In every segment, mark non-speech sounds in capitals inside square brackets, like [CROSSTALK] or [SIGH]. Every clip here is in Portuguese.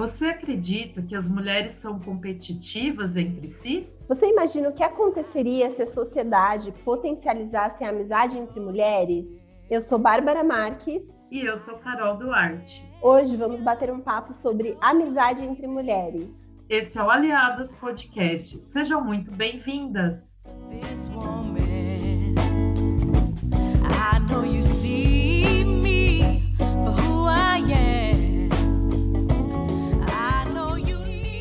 Você acredita que as mulheres são competitivas entre si? Você imagina o que aconteceria se a sociedade potencializasse a amizade entre mulheres? Eu sou Bárbara Marques. E eu sou Carol Duarte. Hoje vamos bater um papo sobre amizade entre mulheres. Esse é o Aliadas Podcast. Sejam muito bem-vindas.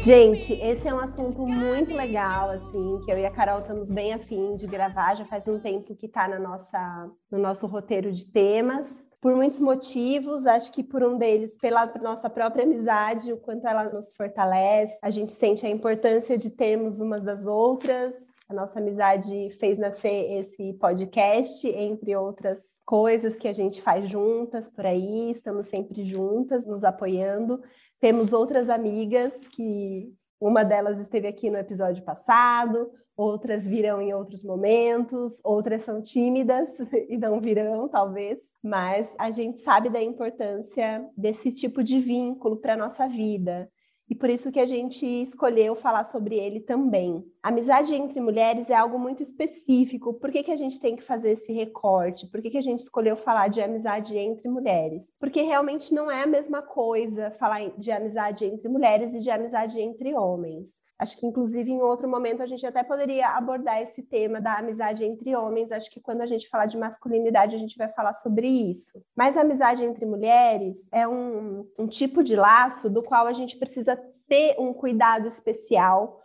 Gente, esse é um assunto muito legal, assim, que eu e a Carol estamos bem afim de gravar, já faz um tempo que está na nossa, no nosso roteiro de temas. Por muitos motivos, acho que por um deles, pela nossa própria amizade, o quanto ela nos fortalece, a gente sente a importância de termos umas das outras, a nossa amizade fez nascer esse podcast, entre outras coisas que a gente faz juntas por aí, estamos sempre juntas, nos apoiando. Temos outras amigas que uma delas esteve aqui no episódio passado, outras virão em outros momentos, outras são tímidas [LAUGHS] e não virão, talvez, mas a gente sabe da importância desse tipo de vínculo para a nossa vida e por isso que a gente escolheu falar sobre ele também. Amizade entre mulheres é algo muito específico. Por que, que a gente tem que fazer esse recorte? Por que, que a gente escolheu falar de amizade entre mulheres? Porque realmente não é a mesma coisa falar de amizade entre mulheres e de amizade entre homens. Acho que, inclusive, em outro momento a gente até poderia abordar esse tema da amizade entre homens. Acho que quando a gente falar de masculinidade, a gente vai falar sobre isso. Mas a amizade entre mulheres é um, um tipo de laço do qual a gente precisa ter um cuidado especial,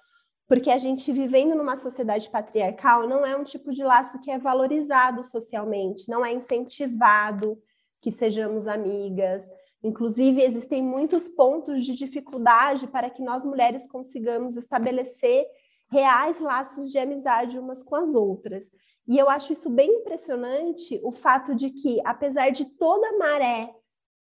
porque a gente, vivendo numa sociedade patriarcal, não é um tipo de laço que é valorizado socialmente, não é incentivado que sejamos amigas Inclusive, existem muitos pontos de dificuldade para que nós mulheres consigamos estabelecer reais laços de amizade umas com as outras. E eu acho isso bem impressionante, o fato de que, apesar de toda a maré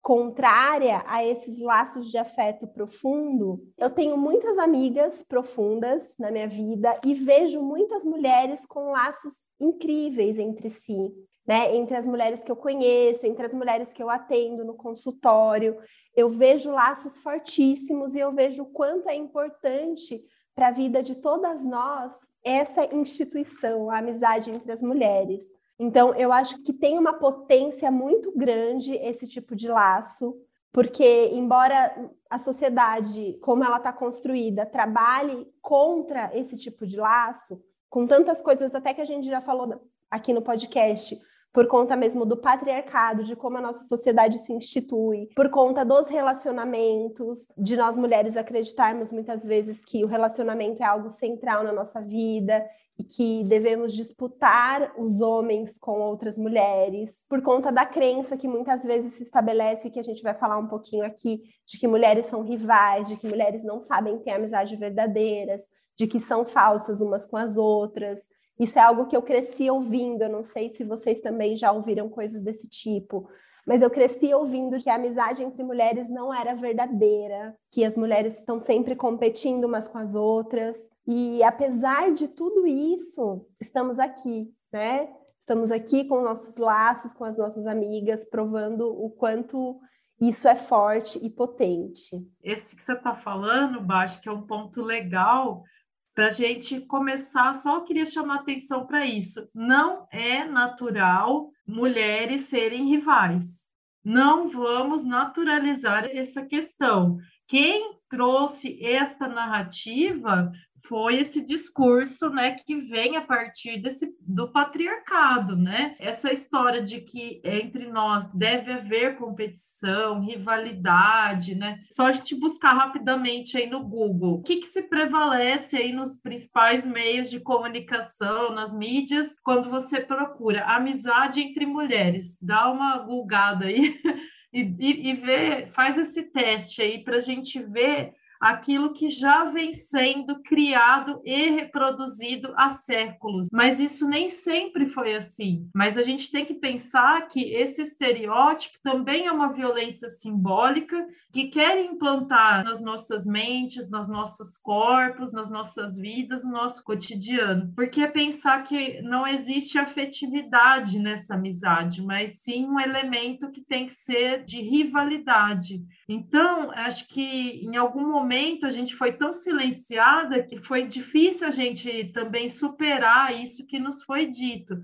contrária a esses laços de afeto profundo, eu tenho muitas amigas profundas na minha vida e vejo muitas mulheres com laços incríveis entre si né? Entre as mulheres que eu conheço, entre as mulheres que eu atendo no consultório, eu vejo laços fortíssimos e eu vejo o quanto é importante para a vida de todas nós essa instituição, a amizade entre as mulheres. Então, eu acho que tem uma potência muito grande esse tipo de laço, porque, embora a sociedade, como ela está construída, trabalhe contra esse tipo de laço, com tantas coisas até que a gente já falou aqui no podcast, por conta mesmo do patriarcado, de como a nossa sociedade se institui, por conta dos relacionamentos, de nós mulheres acreditarmos muitas vezes que o relacionamento é algo central na nossa vida e que devemos disputar os homens com outras mulheres, por conta da crença que muitas vezes se estabelece, que a gente vai falar um pouquinho aqui, de que mulheres são rivais, de que mulheres não sabem ter amizade verdadeiras, de que são falsas umas com as outras, isso é algo que eu cresci ouvindo. Eu não sei se vocês também já ouviram coisas desse tipo, mas eu cresci ouvindo que a amizade entre mulheres não era verdadeira, que as mulheres estão sempre competindo umas com as outras. E apesar de tudo isso, estamos aqui, né? Estamos aqui com nossos laços, com as nossas amigas, provando o quanto isso é forte e potente. Esse que você está falando, Baixo, que é um ponto legal, para a gente começar, só queria chamar atenção para isso. Não é natural mulheres serem rivais. Não vamos naturalizar essa questão. Quem trouxe esta narrativa foi esse discurso, né, que vem a partir desse do patriarcado, né? Essa história de que entre nós deve haver competição, rivalidade, né? Só a gente buscar rapidamente aí no Google. O que, que se prevalece aí nos principais meios de comunicação, nas mídias, quando você procura amizade entre mulheres? Dá uma gulgada aí [LAUGHS] e, e, e vê, faz esse teste aí para a gente ver aquilo que já vem sendo criado e reproduzido há séculos. Mas isso nem sempre foi assim. Mas a gente tem que pensar que esse estereótipo também é uma violência simbólica que quer implantar nas nossas mentes, nos nossos corpos, nas nossas vidas, no nosso cotidiano. Porque é pensar que não existe afetividade nessa amizade, mas sim um elemento que tem que ser de rivalidade. Então, acho que em algum momento a gente foi tão silenciada que foi difícil a gente também superar isso que nos foi dito.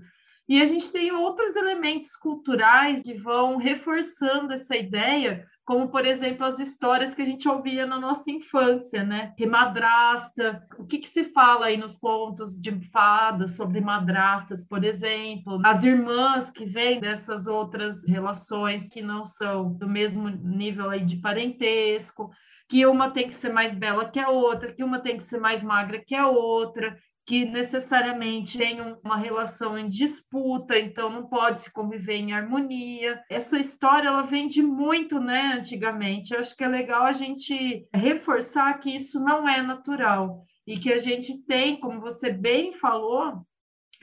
E a gente tem outros elementos culturais que vão reforçando essa ideia, como, por exemplo, as histórias que a gente ouvia na nossa infância, né? Que madrasta, o que, que se fala aí nos contos de fadas sobre madrastas, por exemplo, as irmãs que vêm dessas outras relações que não são do mesmo nível aí de parentesco que uma tem que ser mais bela que a outra, que uma tem que ser mais magra que a outra, que necessariamente tem uma relação em disputa, então não pode se conviver em harmonia. Essa história ela vem de muito, né, antigamente. Eu acho que é legal a gente reforçar que isso não é natural e que a gente tem, como você bem falou,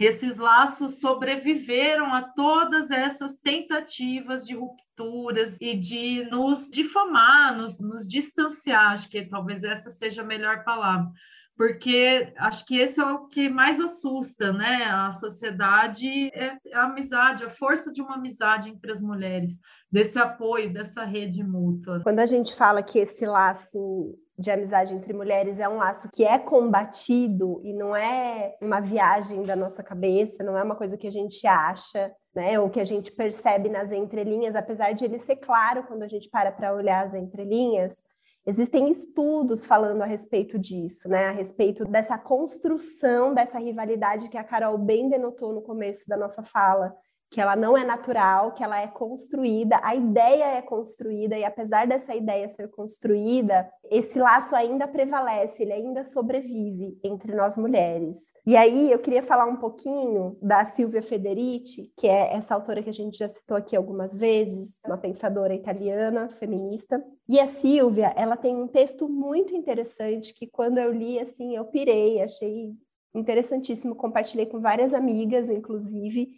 esses laços sobreviveram a todas essas tentativas de rupturas e de nos difamar, nos, nos distanciar, acho que talvez essa seja a melhor palavra, porque acho que esse é o que mais assusta, né? A sociedade é a amizade, a força de uma amizade entre as mulheres, desse apoio, dessa rede mútua. Quando a gente fala que esse laço de amizade entre mulheres é um laço que é combatido e não é uma viagem da nossa cabeça, não é uma coisa que a gente acha, né, ou que a gente percebe nas entrelinhas, apesar de ele ser claro quando a gente para para olhar as entrelinhas. Existem estudos falando a respeito disso, né? A respeito dessa construção dessa rivalidade que a Carol bem denotou no começo da nossa fala, que ela não é natural, que ela é construída, a ideia é construída, e apesar dessa ideia ser construída, esse laço ainda prevalece, ele ainda sobrevive entre nós mulheres. E aí eu queria falar um pouquinho da Silvia Federici, que é essa autora que a gente já citou aqui algumas vezes, uma pensadora italiana, feminista. E a Silvia, ela tem um texto muito interessante que quando eu li, assim, eu pirei, achei interessantíssimo, compartilhei com várias amigas, inclusive,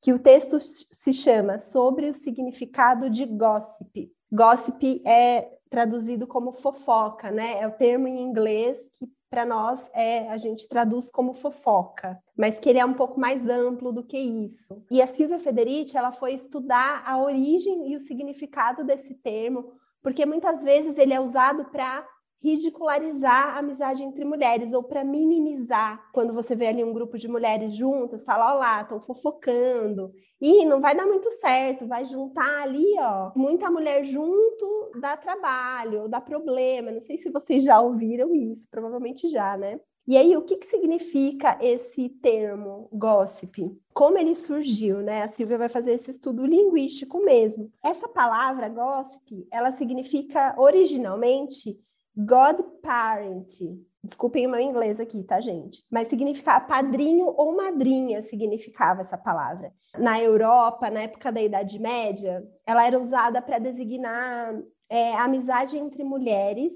que o texto se chama Sobre o Significado de Gossip. Gossip é traduzido como fofoca, né? É o termo em inglês que para nós é a gente traduz como fofoca, mas que ele é um pouco mais amplo do que isso. E a Silvia Federici, ela foi estudar a origem e o significado desse termo, porque muitas vezes ele é usado para ridicularizar a amizade entre mulheres ou para minimizar. Quando você vê ali um grupo de mulheres juntas, fala, ó lá, estão fofocando. E não vai dar muito certo, vai juntar ali, ó, muita mulher junto dá trabalho, dá problema. Não sei se vocês já ouviram isso, provavelmente já, né? E aí, o que, que significa esse termo gossip? Como ele surgiu, né? A Silvia vai fazer esse estudo linguístico mesmo. Essa palavra gossip, ela significa originalmente Godparent. Desculpem o meu inglês aqui, tá, gente? Mas significa padrinho ou madrinha significava essa palavra. Na Europa, na época da Idade Média, ela era usada para designar é, amizade entre mulheres,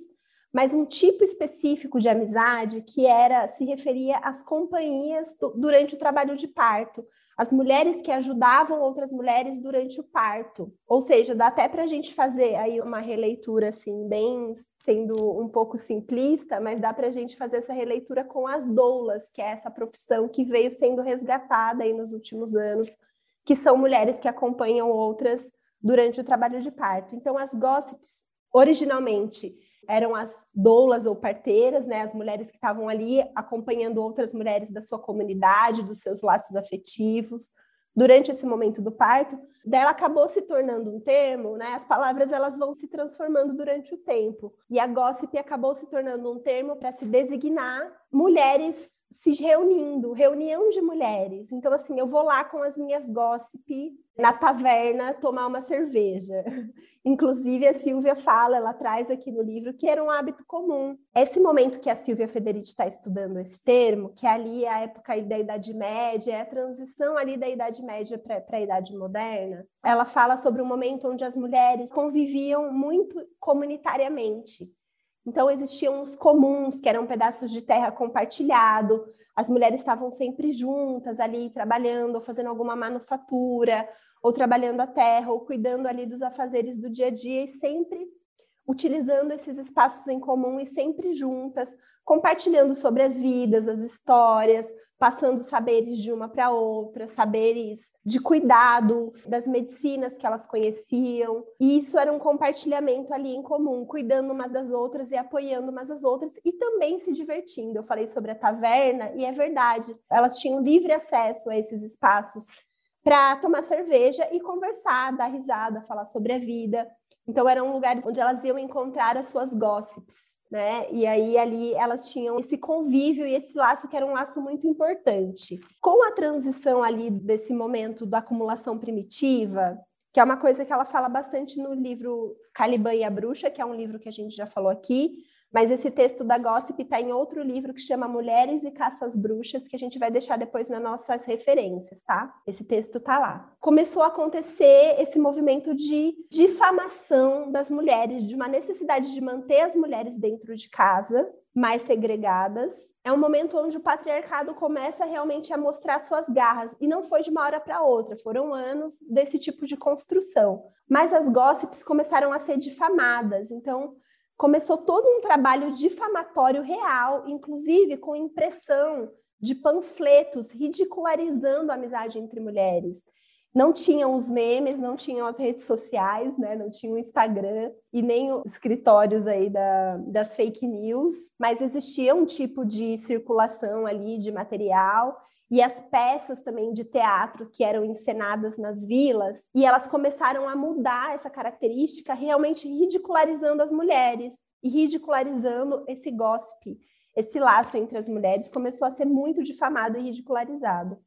mas um tipo específico de amizade que era se referia às companhias do, durante o trabalho de parto, as mulheres que ajudavam outras mulheres durante o parto. Ou seja, dá até para a gente fazer aí uma releitura assim bem sendo um pouco simplista, mas dá para a gente fazer essa releitura com as doulas, que é essa profissão que veio sendo resgatada aí nos últimos anos, que são mulheres que acompanham outras durante o trabalho de parto. Então, as gossips, originalmente, eram as doulas ou parteiras, né, as mulheres que estavam ali acompanhando outras mulheres da sua comunidade, dos seus laços afetivos, durante esse momento do parto, dela acabou se tornando um termo, né? As palavras elas vão se transformando durante o tempo. E a gossip acabou se tornando um termo para se designar mulheres se reunindo, reunião de mulheres. Então, assim, eu vou lá com as minhas gossip na taverna tomar uma cerveja. [LAUGHS] Inclusive, a Silvia fala, ela traz aqui no livro, que era um hábito comum. Esse momento que a Silvia Federici está estudando esse termo, que ali é a época da Idade Média, é a transição ali da Idade Média para a Idade Moderna, ela fala sobre um momento onde as mulheres conviviam muito comunitariamente. Então existiam os comuns, que eram pedaços de terra compartilhado, as mulheres estavam sempre juntas ali trabalhando, ou fazendo alguma manufatura, ou trabalhando a terra, ou cuidando ali dos afazeres do dia a dia, e sempre utilizando esses espaços em comum e sempre juntas, compartilhando sobre as vidas, as histórias, passando saberes de uma para outra, saberes de cuidado, das medicinas que elas conheciam. E isso era um compartilhamento ali em comum, cuidando umas das outras e apoiando umas as outras e também se divertindo. Eu falei sobre a taverna e é verdade, elas tinham livre acesso a esses espaços para tomar cerveja e conversar, dar risada, falar sobre a vida. Então eram lugares onde elas iam encontrar as suas gossips né? E aí ali elas tinham esse convívio e esse laço que era um laço muito importante. Com a transição ali desse momento da acumulação primitiva, que é uma coisa que ela fala bastante no livro Caliban e a Bruxa, que é um livro que a gente já falou aqui, mas esse texto da Gossip está em outro livro que chama Mulheres e Caças Bruxas, que a gente vai deixar depois nas nossas referências, tá? Esse texto está lá. Começou a acontecer esse movimento de difamação das mulheres, de uma necessidade de manter as mulheres dentro de casa, mais segregadas. É um momento onde o patriarcado começa realmente a mostrar suas garras, e não foi de uma hora para outra, foram anos desse tipo de construção. Mas as gossips começaram a ser difamadas, então começou todo um trabalho difamatório real, inclusive com impressão de panfletos ridicularizando a amizade entre mulheres. Não tinham os memes, não tinham as redes sociais, né? não tinha o Instagram e nem os escritórios aí da, das fake news, mas existia um tipo de circulação ali de material e as peças também de teatro que eram encenadas nas vilas, e elas começaram a mudar essa característica, realmente ridicularizando as mulheres e ridicularizando esse gossip, esse laço entre as mulheres começou a ser muito difamado e ridicularizado.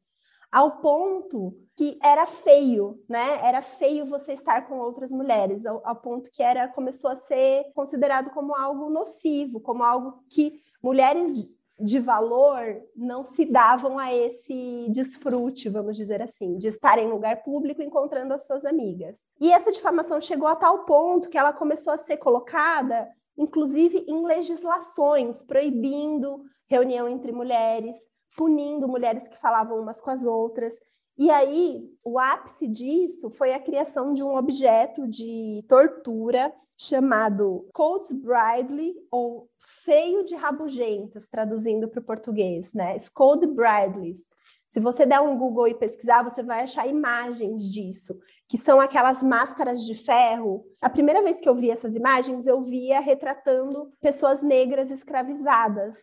Ao ponto que era feio, né? Era feio você estar com outras mulheres, ao, ao ponto que era começou a ser considerado como algo nocivo, como algo que mulheres de valor não se davam a esse desfrute, vamos dizer assim, de estar em lugar público encontrando as suas amigas. E essa difamação chegou a tal ponto que ela começou a ser colocada, inclusive em legislações, proibindo reunião entre mulheres, punindo mulheres que falavam umas com as outras. E aí, o ápice disso foi a criação de um objeto de tortura chamado Codes Bridley, ou Feio de Rabugentas, traduzindo para o português, né? Scold Bridleys. Se você der um Google e pesquisar, você vai achar imagens disso, que são aquelas máscaras de ferro. A primeira vez que eu vi essas imagens, eu via retratando pessoas negras escravizadas,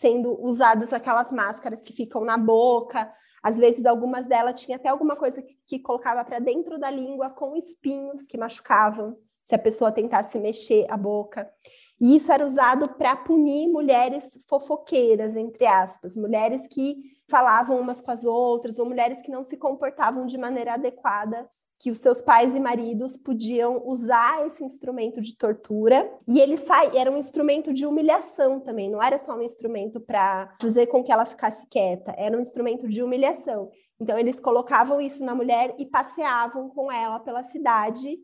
sendo usadas aquelas máscaras que ficam na boca. Às vezes, algumas delas tinham até alguma coisa que, que colocava para dentro da língua com espinhos que machucavam se a pessoa tentasse mexer a boca. E isso era usado para punir mulheres fofoqueiras, entre aspas, mulheres que falavam umas com as outras, ou mulheres que não se comportavam de maneira adequada, que os seus pais e maridos podiam usar esse instrumento de tortura, e ele sai, era um instrumento de humilhação também, não era só um instrumento para fazer com que ela ficasse quieta, era um instrumento de humilhação. Então eles colocavam isso na mulher e passeavam com ela pela cidade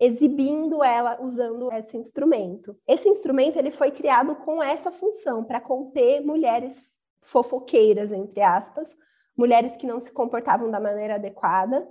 exibindo ela usando esse instrumento. Esse instrumento ele foi criado com essa função para conter mulheres fofoqueiras entre aspas, mulheres que não se comportavam da maneira adequada.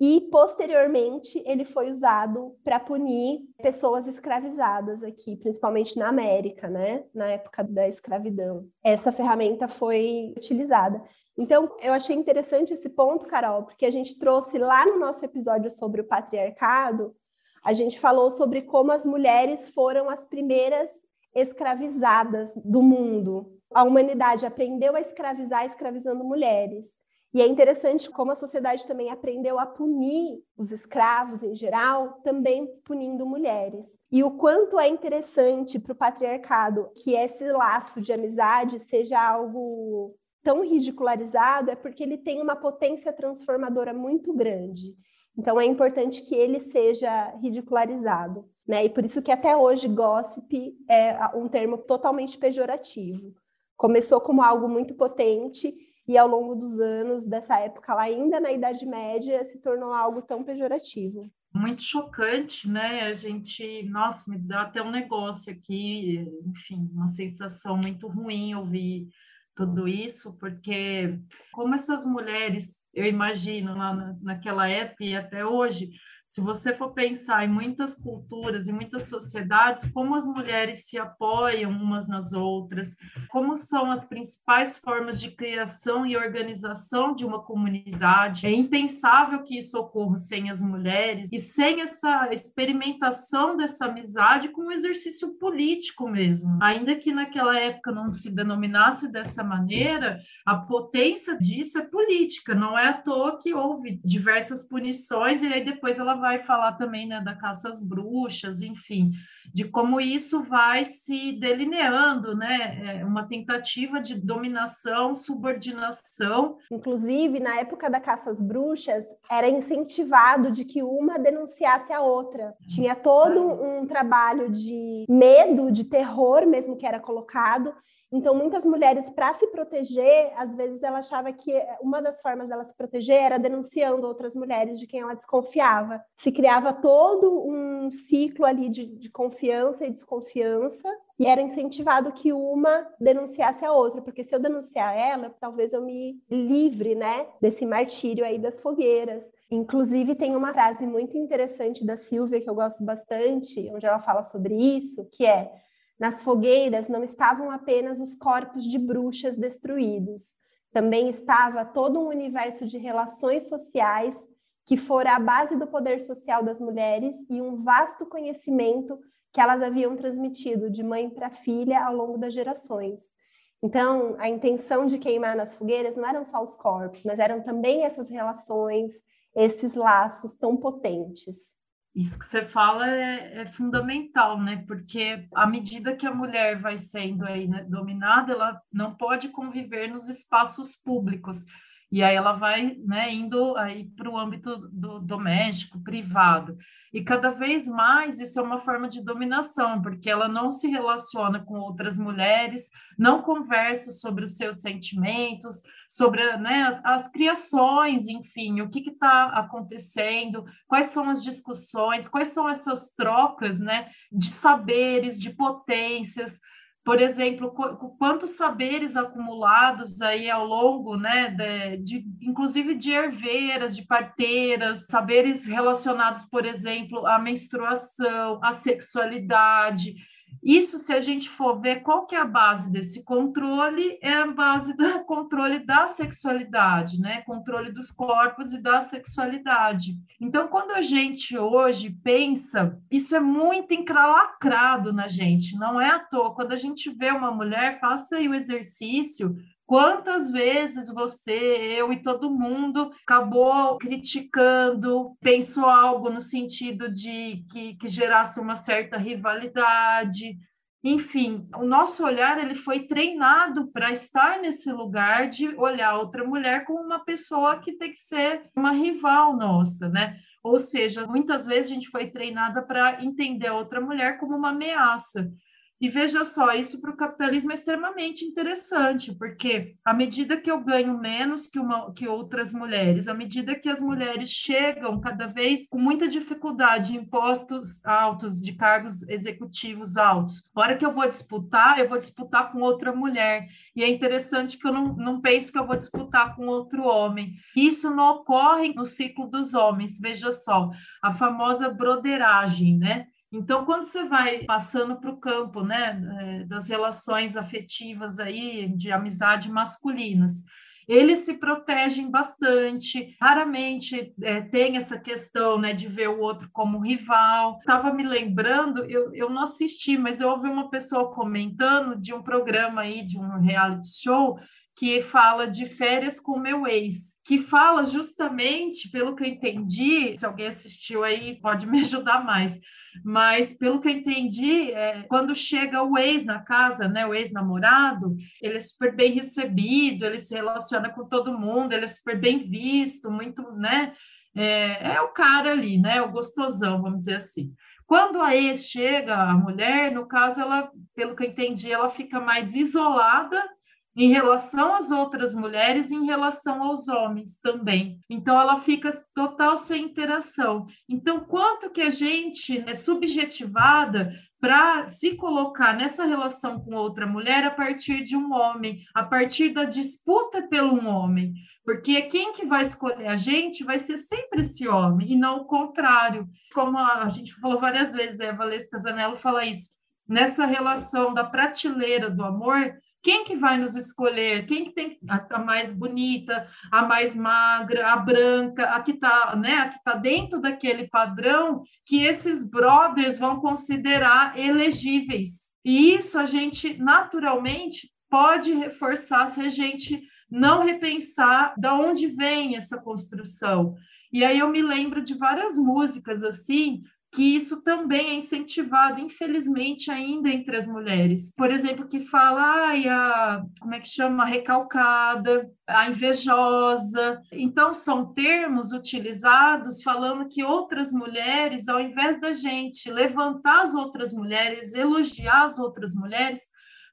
E posteriormente ele foi usado para punir pessoas escravizadas aqui, principalmente na América, né? Na época da escravidão. Essa ferramenta foi utilizada. Então, eu achei interessante esse ponto, Carol, porque a gente trouxe lá no nosso episódio sobre o patriarcado a gente falou sobre como as mulheres foram as primeiras escravizadas do mundo. A humanidade aprendeu a escravizar escravizando mulheres. E é interessante como a sociedade também aprendeu a punir os escravos em geral, também punindo mulheres. E o quanto é interessante para o patriarcado que esse laço de amizade seja algo tão ridicularizado, é porque ele tem uma potência transformadora muito grande. Então é importante que ele seja ridicularizado, né? E por isso que até hoje gossip é um termo totalmente pejorativo. Começou como algo muito potente e ao longo dos anos dessa época lá ainda na Idade Média se tornou algo tão pejorativo. muito chocante, né? A gente, nossa, me dá até um negócio aqui, enfim, uma sensação muito ruim ouvir tudo isso, porque como essas mulheres, eu imagino lá na, naquela época e até hoje, se você for pensar em muitas culturas e muitas sociedades, como as mulheres se apoiam umas nas outras, como são as principais formas de criação e organização de uma comunidade, é impensável que isso ocorra sem as mulheres e sem essa experimentação dessa amizade com um exercício político mesmo. Ainda que naquela época não se denominasse dessa maneira, a potência disso é política, não é à toa que houve diversas punições e aí depois ela vai falar também né, da caça às bruxas, enfim, de como isso vai se delineando, né? É uma tentativa de dominação, subordinação. Inclusive, na época da caça às bruxas, era incentivado de que uma denunciasse a outra. Tinha todo um trabalho de medo, de terror mesmo que era colocado, então, muitas mulheres, para se proteger, às vezes ela achava que uma das formas dela se proteger era denunciando outras mulheres de quem ela desconfiava. Se criava todo um ciclo ali de, de confiança e desconfiança, e era incentivado que uma denunciasse a outra, porque se eu denunciar ela, talvez eu me livre, né, desse martírio aí das fogueiras. Inclusive, tem uma frase muito interessante da Silvia que eu gosto bastante, onde ela fala sobre isso, que é nas fogueiras não estavam apenas os corpos de bruxas destruídos, também estava todo um universo de relações sociais que fora a base do poder social das mulheres e um vasto conhecimento que elas haviam transmitido de mãe para filha ao longo das gerações. Então, a intenção de queimar nas fogueiras não eram só os corpos, mas eram também essas relações, esses laços tão potentes. Isso que você fala é, é, fundamental, né? Porque à medida que a mulher vai sendo aí né, dominada, ela não pode conviver nos espaços públicos. E aí ela vai né, indo aí para o âmbito do doméstico, privado. E cada vez mais isso é uma forma de dominação, porque ela não se relaciona com outras mulheres, não conversa sobre os seus sentimentos, sobre né, as, as criações, enfim, o que está acontecendo, quais são as discussões, quais são essas trocas né, de saberes, de potências por exemplo, quantos saberes acumulados aí ao longo, né, de, de, inclusive de herveiras, de parteiras, saberes relacionados, por exemplo, à menstruação, à sexualidade, isso, se a gente for ver qual que é a base desse controle, é a base do [LAUGHS] controle da sexualidade, né? Controle dos corpos e da sexualidade. Então, quando a gente hoje pensa, isso é muito encralacrado na gente, não é à toa. Quando a gente vê uma mulher, faça aí o exercício Quantas vezes você, eu e todo mundo acabou criticando, pensou algo no sentido de que, que gerasse uma certa rivalidade, enfim, o nosso olhar ele foi treinado para estar nesse lugar de olhar outra mulher como uma pessoa que tem que ser uma rival nossa, né? Ou seja, muitas vezes a gente foi treinada para entender a outra mulher como uma ameaça. E veja só, isso para o capitalismo é extremamente interessante, porque à medida que eu ganho menos que, uma, que outras mulheres, à medida que as mulheres chegam cada vez com muita dificuldade em postos altos, de cargos executivos altos, a hora que eu vou disputar, eu vou disputar com outra mulher. E é interessante que eu não, não penso que eu vou disputar com outro homem. Isso não ocorre no ciclo dos homens, veja só, a famosa broderagem, né? Então, quando você vai passando para o campo né, é, das relações afetivas aí, de amizade masculinas, eles se protegem bastante, raramente é, tem essa questão né, de ver o outro como rival. Estava me lembrando, eu, eu não assisti, mas eu ouvi uma pessoa comentando de um programa aí, de um reality show, que fala de férias com meu ex, que fala justamente, pelo que eu entendi, se alguém assistiu aí pode me [LAUGHS] ajudar mais, mas pelo que eu entendi, é, quando chega o ex na casa, né, o ex-namorado, ele é super bem recebido, ele se relaciona com todo mundo, ele é super bem visto, muito, né, é, é o cara ali, né, o gostosão, vamos dizer assim. Quando a ex chega, a mulher, no caso, ela, pelo que eu entendi, ela fica mais isolada em relação às outras mulheres em relação aos homens também. Então ela fica total sem interação. Então, quanto que a gente é subjetivada para se colocar nessa relação com outra mulher a partir de um homem, a partir da disputa pelo um homem, porque quem que vai escolher a gente vai ser sempre esse homem e não o contrário. Como a gente falou várias vezes, a Valesca Zanello fala isso, nessa relação da prateleira do amor, quem que vai nos escolher? Quem que tem a, a mais bonita, a mais magra, a branca, a que está né, a que tá dentro daquele padrão que esses brothers vão considerar elegíveis. E isso a gente naturalmente pode reforçar se a gente não repensar da onde vem essa construção. E aí eu me lembro de várias músicas assim, que isso também é incentivado, infelizmente, ainda entre as mulheres. Por exemplo, que fala, ai, a, como é que chama? A recalcada, a invejosa. Então, são termos utilizados falando que outras mulheres, ao invés da gente levantar as outras mulheres, elogiar as outras mulheres,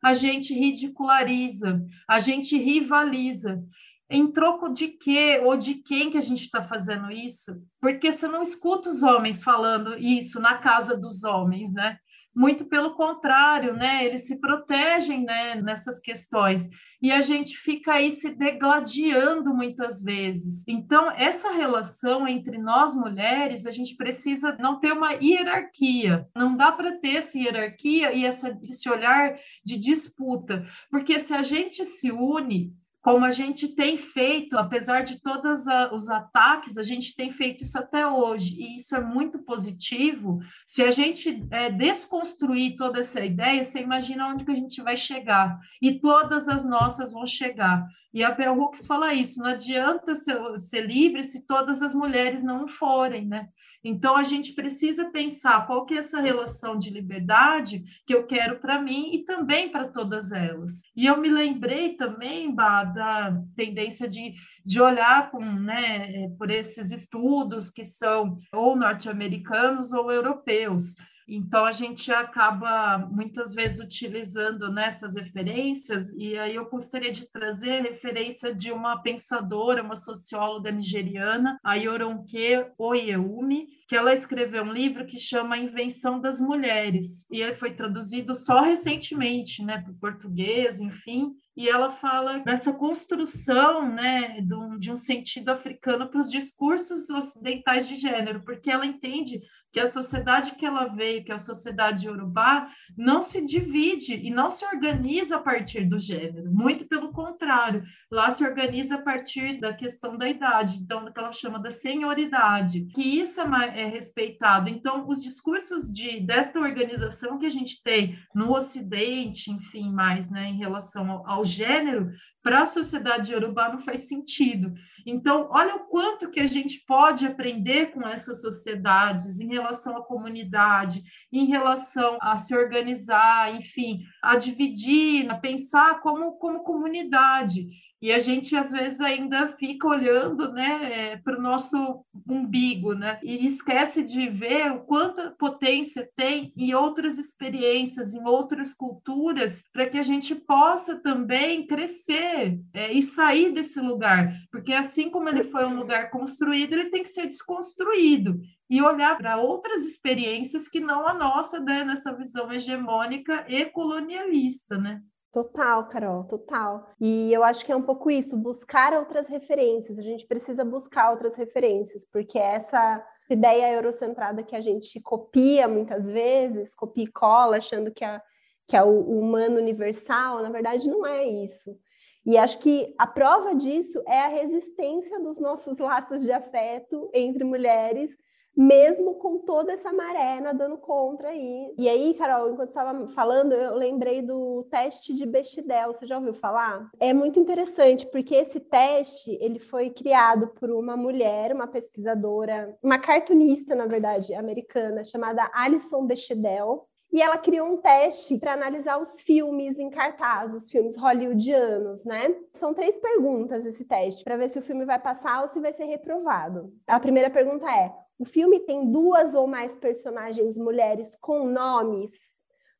a gente ridiculariza, a gente rivaliza. Em troco de quê ou de quem que a gente está fazendo isso? Porque você não escuta os homens falando isso na casa dos homens, né? Muito pelo contrário, né? Eles se protegem né, nessas questões e a gente fica aí se degladiando muitas vezes. Então, essa relação entre nós mulheres, a gente precisa não ter uma hierarquia. Não dá para ter essa hierarquia e essa, esse olhar de disputa, porque se a gente se une como a gente tem feito, apesar de todos os ataques, a gente tem feito isso até hoje, e isso é muito positivo. Se a gente é, desconstruir toda essa ideia, você imagina onde que a gente vai chegar, e todas as nossas vão chegar. E a Bell Hooks fala isso: não adianta ser, ser livre se todas as mulheres não forem, né? Então, a gente precisa pensar qual que é essa relação de liberdade que eu quero para mim e também para todas elas. E eu me lembrei também, bah, da tendência de, de olhar com, né, por esses estudos que são ou norte-americanos ou europeus. Então, a gente acaba muitas vezes utilizando nessas referências, e aí eu gostaria de trazer a referência de uma pensadora, uma socióloga nigeriana, a Yoronke Oyeumi, que ela escreveu um livro que chama Invenção das Mulheres, e ele foi traduzido só recentemente, né, para o português, enfim, e ela fala dessa construção né, de um sentido africano para os discursos ocidentais de gênero, porque ela entende que a sociedade que ela veio, que é a sociedade urubá, não se divide e não se organiza a partir do gênero, muito pelo contrário, lá se organiza a partir da questão da idade, então, do que ela chama da senioridade, que isso é, é respeitado. Então, os discursos de, desta organização que a gente tem no Ocidente, enfim, mais, né, em relação ao, ao gênero, para a sociedade iorubá não faz sentido. Então, olha o quanto que a gente pode aprender com essas sociedades em relação à comunidade, em relação a se organizar, enfim, a dividir, a pensar como, como comunidade. E a gente às vezes ainda fica olhando né, é, para o nosso umbigo, né? E esquece de ver o quanta potência tem em outras experiências, em outras culturas, para que a gente possa também crescer é, e sair desse lugar. Porque assim como ele foi um lugar construído, ele tem que ser desconstruído e olhar para outras experiências que não a nossa, né, nessa visão hegemônica e colonialista, né? Total, Carol, total. E eu acho que é um pouco isso, buscar outras referências. A gente precisa buscar outras referências, porque essa ideia eurocentrada que a gente copia muitas vezes, copia e cola, achando que é, que é o humano universal, na verdade não é isso. E acho que a prova disso é a resistência dos nossos laços de afeto entre mulheres mesmo com toda essa maré nadando contra aí. E aí, Carol, enquanto estava falando, eu lembrei do teste de Bechdel. Você já ouviu falar? É muito interessante porque esse teste ele foi criado por uma mulher, uma pesquisadora, uma cartunista, na verdade, americana, chamada Alison Bechdel. E ela criou um teste para analisar os filmes em cartaz, os filmes hollywoodianos, né? São três perguntas esse teste, para ver se o filme vai passar ou se vai ser reprovado. A primeira pergunta é: o filme tem duas ou mais personagens mulheres com nomes,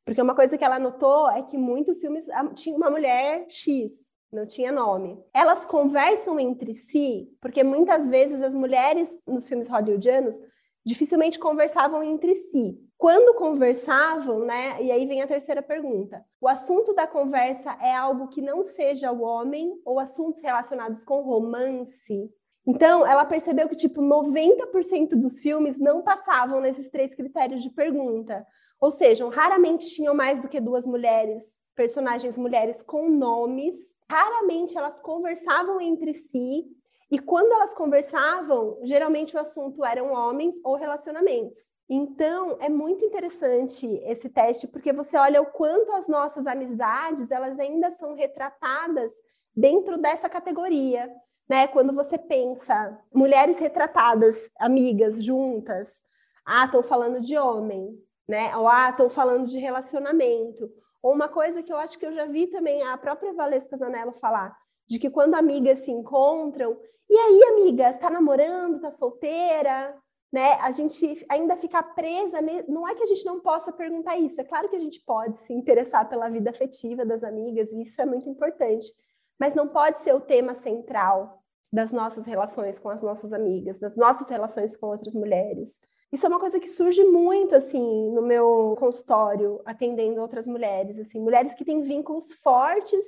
porque uma coisa que ela notou é que muitos filmes ah, tinha uma mulher X. não tinha nome. Elas conversam entre si, porque muitas vezes as mulheres nos filmes hollywoodianos dificilmente conversavam entre si. Quando conversavam, né? E aí vem a terceira pergunta. O assunto da conversa é algo que não seja o homem ou assuntos relacionados com romance. Então, ela percebeu que tipo 90% dos filmes não passavam nesses três critérios de pergunta. Ou seja, raramente tinham mais do que duas mulheres, personagens mulheres com nomes. Raramente elas conversavam entre si e quando elas conversavam, geralmente o assunto eram homens ou relacionamentos. Então, é muito interessante esse teste, porque você olha o quanto as nossas amizades, elas ainda são retratadas dentro dessa categoria, né? Quando você pensa mulheres retratadas, amigas juntas, ah, estão falando de homem, né? Ou ah, estão falando de relacionamento. Ou uma coisa que eu acho que eu já vi também a própria Valesca Zanello falar, de que quando amigas se encontram, e aí, amiga, está namorando, está solteira, né? A gente ainda fica presa, não é que a gente não possa perguntar isso, é claro que a gente pode se interessar pela vida afetiva das amigas, e isso é muito importante, mas não pode ser o tema central das nossas relações com as nossas amigas, das nossas relações com outras mulheres. Isso é uma coisa que surge muito assim no meu consultório, atendendo outras mulheres, assim, mulheres que têm vínculos fortes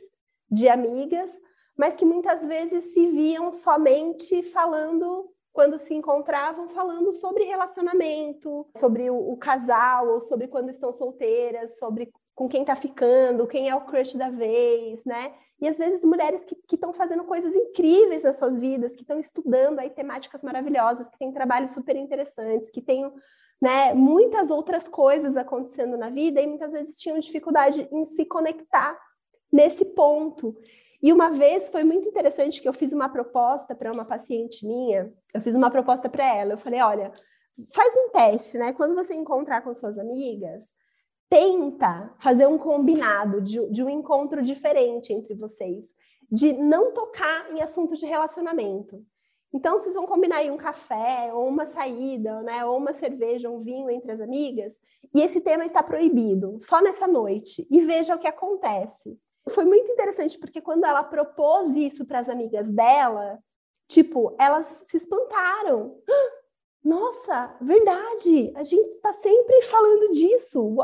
de amigas, mas que muitas vezes se viam somente falando quando se encontravam falando sobre relacionamento, sobre o, o, casal, ou sobre quando estão solteiras, sobre com quem está ficando, quem é o crush da vez, né? E às vezes mulheres que estão fazendo coisas incríveis nas suas vidas, que estão estudando aí temáticas maravilhosas, que têm trabalhos super interessantes, que têm né, muitas outras coisas acontecendo na vida e muitas vezes tinham dificuldade em se conectar nesse ponto. E uma vez foi muito interessante que eu fiz uma proposta para uma paciente minha, eu fiz uma proposta para ela, eu falei, olha, faz um teste, né? Quando você encontrar com suas amigas, tenta fazer um combinado de, de um encontro diferente entre vocês, de não tocar em assuntos de relacionamento. Então, vocês vão combinar aí um café, ou uma saída, né, ou uma cerveja, um vinho entre as amigas, e esse tema está proibido, só nessa noite, e veja o que acontece. Foi muito interessante, porque quando ela propôs isso para as amigas dela, tipo, elas se espantaram. Nossa, verdade, a gente está sempre falando disso,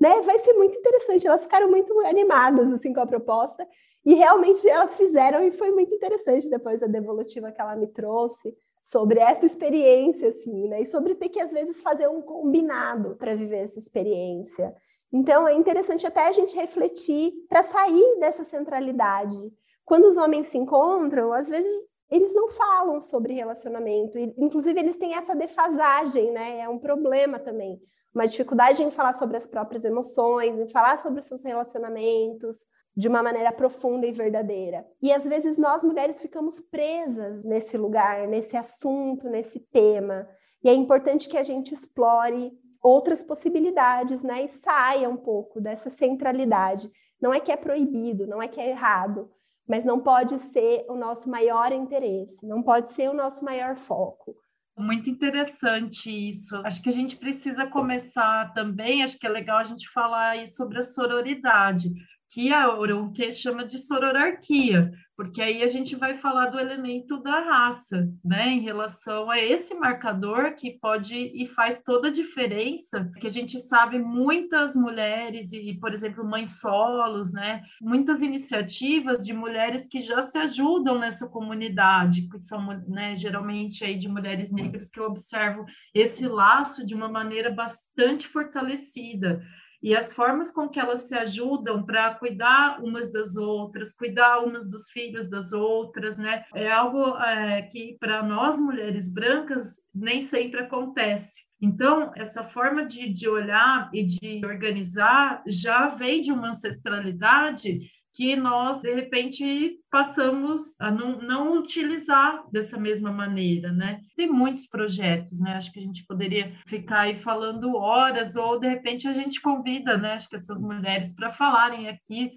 né? Vai ser muito interessante. Elas ficaram muito animadas assim com a proposta e realmente elas fizeram e foi muito interessante depois da devolutiva que ela me trouxe sobre essa experiência assim, né? E sobre ter que às vezes fazer um combinado para viver essa experiência. Então é interessante até a gente refletir para sair dessa centralidade. Quando os homens se encontram, às vezes eles não falam sobre relacionamento, inclusive eles têm essa defasagem, né? É um problema também, uma dificuldade em falar sobre as próprias emoções, em falar sobre os seus relacionamentos de uma maneira profunda e verdadeira. E às vezes nós mulheres ficamos presas nesse lugar, nesse assunto, nesse tema. E é importante que a gente explore outras possibilidades, né? E saia um pouco dessa centralidade. Não é que é proibido, não é que é errado, mas não pode ser o nosso maior interesse, não pode ser o nosso maior foco. Muito interessante isso. Acho que a gente precisa começar também, acho que é legal a gente falar aí sobre a sororidade, que a que chama de sororarquia, porque aí a gente vai falar do elemento da raça, né, em relação a esse marcador que pode e faz toda a diferença, que a gente sabe muitas mulheres e, por exemplo, mães solos, né, muitas iniciativas de mulheres que já se ajudam nessa comunidade, que são, né, geralmente aí de mulheres negras que eu observo esse laço de uma maneira bastante fortalecida e as formas com que elas se ajudam para cuidar umas das outras, cuidar umas dos filhos das outras, né? É algo é, que para nós mulheres brancas nem sempre acontece. Então, essa forma de, de olhar e de organizar já vem de uma ancestralidade que nós, de repente, passamos a não, não, utilizar dessa mesma maneira, né? Tem muitos projetos, né? Acho que a gente poderia ficar aí falando horas, ou de repente a gente convida, né? Acho que essas mulheres para falarem aqui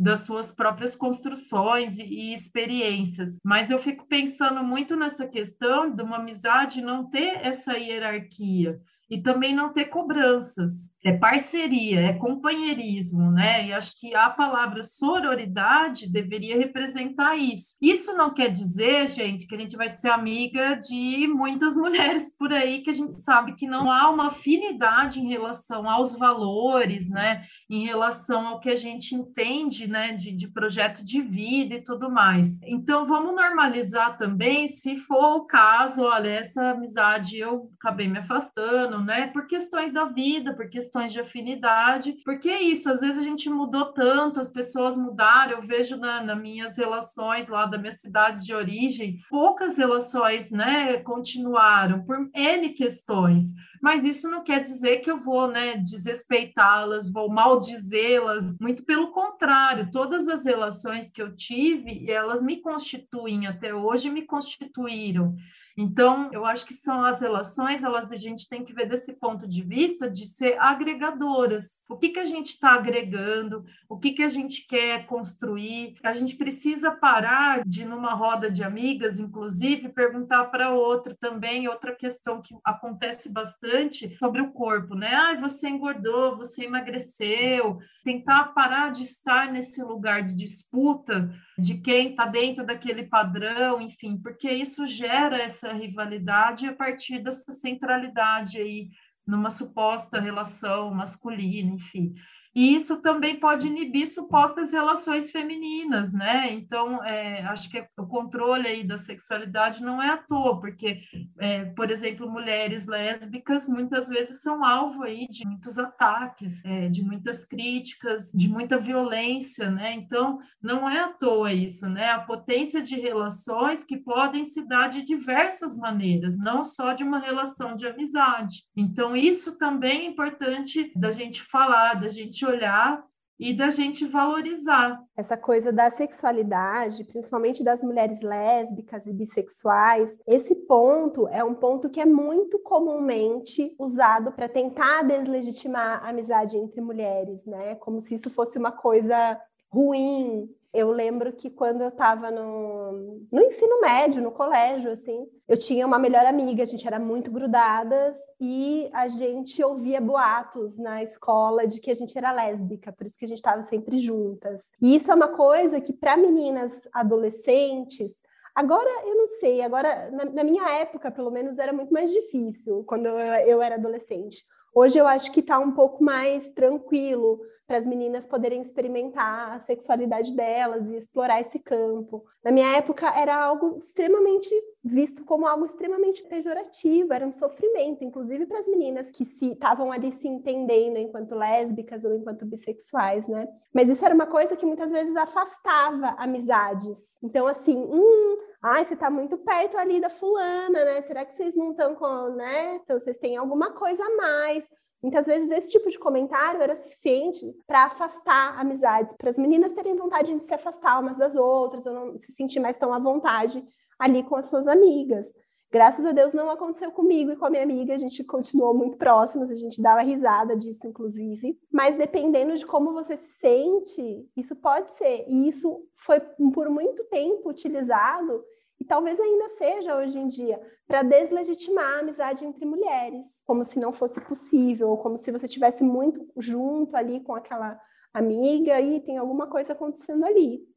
das suas próprias construções e, e, experiências. Mas eu fico pensando muito nessa questão de uma amizade não ter essa hierarquia e também não ter cobranças é parceria, é companheirismo, né? E acho que a palavra sororidade deveria representar isso. Isso não quer dizer, gente, que a gente vai ser amiga de muitas [LAUGHS] mulheres por aí que a gente sabe que não há uma afinidade em relação aos valores, né? Em relação ao que a gente entende, né? De, de projeto de vida e tudo mais. Então, vamos normalizar também, se for o caso, olha, essa amizade eu acabei me afastando, né? Por questões da vida, por questões questões de afinidade, porque é isso, às vezes a gente mudou tanto, as pessoas mudaram, eu vejo na, nas minhas relações lá da minha cidade de origem, poucas relações, né, continuaram por N questões, mas isso não quer dizer que eu vou, né, desrespeitá-las, vou maldizê-las, muito pelo contrário, todas as relações que eu tive, elas me constituem até hoje, me constituíram. Então, eu acho que são as relações, elas a gente tem que ver desse ponto de vista de ser agregadoras. O que, que a gente está agregando, o que, que a gente quer construir. A gente precisa parar de, numa roda de amigas, inclusive, perguntar para outra também, outra questão que acontece bastante sobre o corpo, né? Ah, você engordou, você emagreceu. Tentar parar de estar nesse lugar de disputa de quem está dentro daquele padrão, enfim, porque isso gera essa rivalidade a partir dessa centralidade aí numa suposta relação masculina, enfim. E isso também pode inibir supostas relações femininas, né? Então, é, acho que o controle aí da sexualidade não é à toa, porque, é, por exemplo, mulheres lésbicas muitas vezes são alvo aí de muitos ataques, é, de muitas críticas, de muita violência, né? Então, não é à toa isso, né? A potência de relações que podem se dar de diversas maneiras, não só de uma relação de amizade. Então, isso também é importante da gente falar, da gente gente olhar e da gente valorizar. Essa coisa da sexualidade, principalmente das mulheres lésbicas e bissexuais, esse ponto é um ponto que é muito comumente usado para tentar deslegitimar a amizade entre mulheres, né? Como se isso fosse uma coisa ruim, eu lembro que quando eu estava no, no ensino médio, no colégio, assim, eu tinha uma melhor amiga, a gente era muito grudadas e a gente ouvia boatos na escola de que a gente era lésbica, por isso que a gente estava sempre juntas. E isso é uma coisa que, para meninas adolescentes, Agora, eu não sei, agora, na, na, minha época, pelo menos, era muito mais difícil, quando eu, eu era adolescente. Hoje eu acho que está um pouco mais tranquilo para as meninas poderem experimentar a sexualidade delas e explorar esse campo. Na minha época era algo extremamente visto como algo extremamente pejorativo, era um sofrimento, inclusive para as meninas que se estavam ali se entendendo enquanto lésbicas ou enquanto bissexuais, né? Mas isso era uma coisa que muitas vezes afastava amizades. Então assim, hum, Ai, você está muito perto ali da fulana, né? Será que vocês não estão com, né? Então, vocês têm alguma coisa a mais. Muitas vezes esse tipo de comentário era suficiente para afastar amizades, para as meninas terem vontade de se afastar umas das outras, ou não se sentir mais tão à vontade ali com as suas amigas. Graças a Deus não aconteceu comigo e com a minha amiga, a gente continuou muito próximas, a gente dava risada disso, inclusive. Mas dependendo de como você se sente, isso pode ser. E isso foi por muito tempo utilizado, e talvez ainda seja hoje em dia, para deslegitimar a amizade entre mulheres, como se não fosse possível, como se você estivesse muito junto ali com aquela amiga e tem alguma coisa acontecendo ali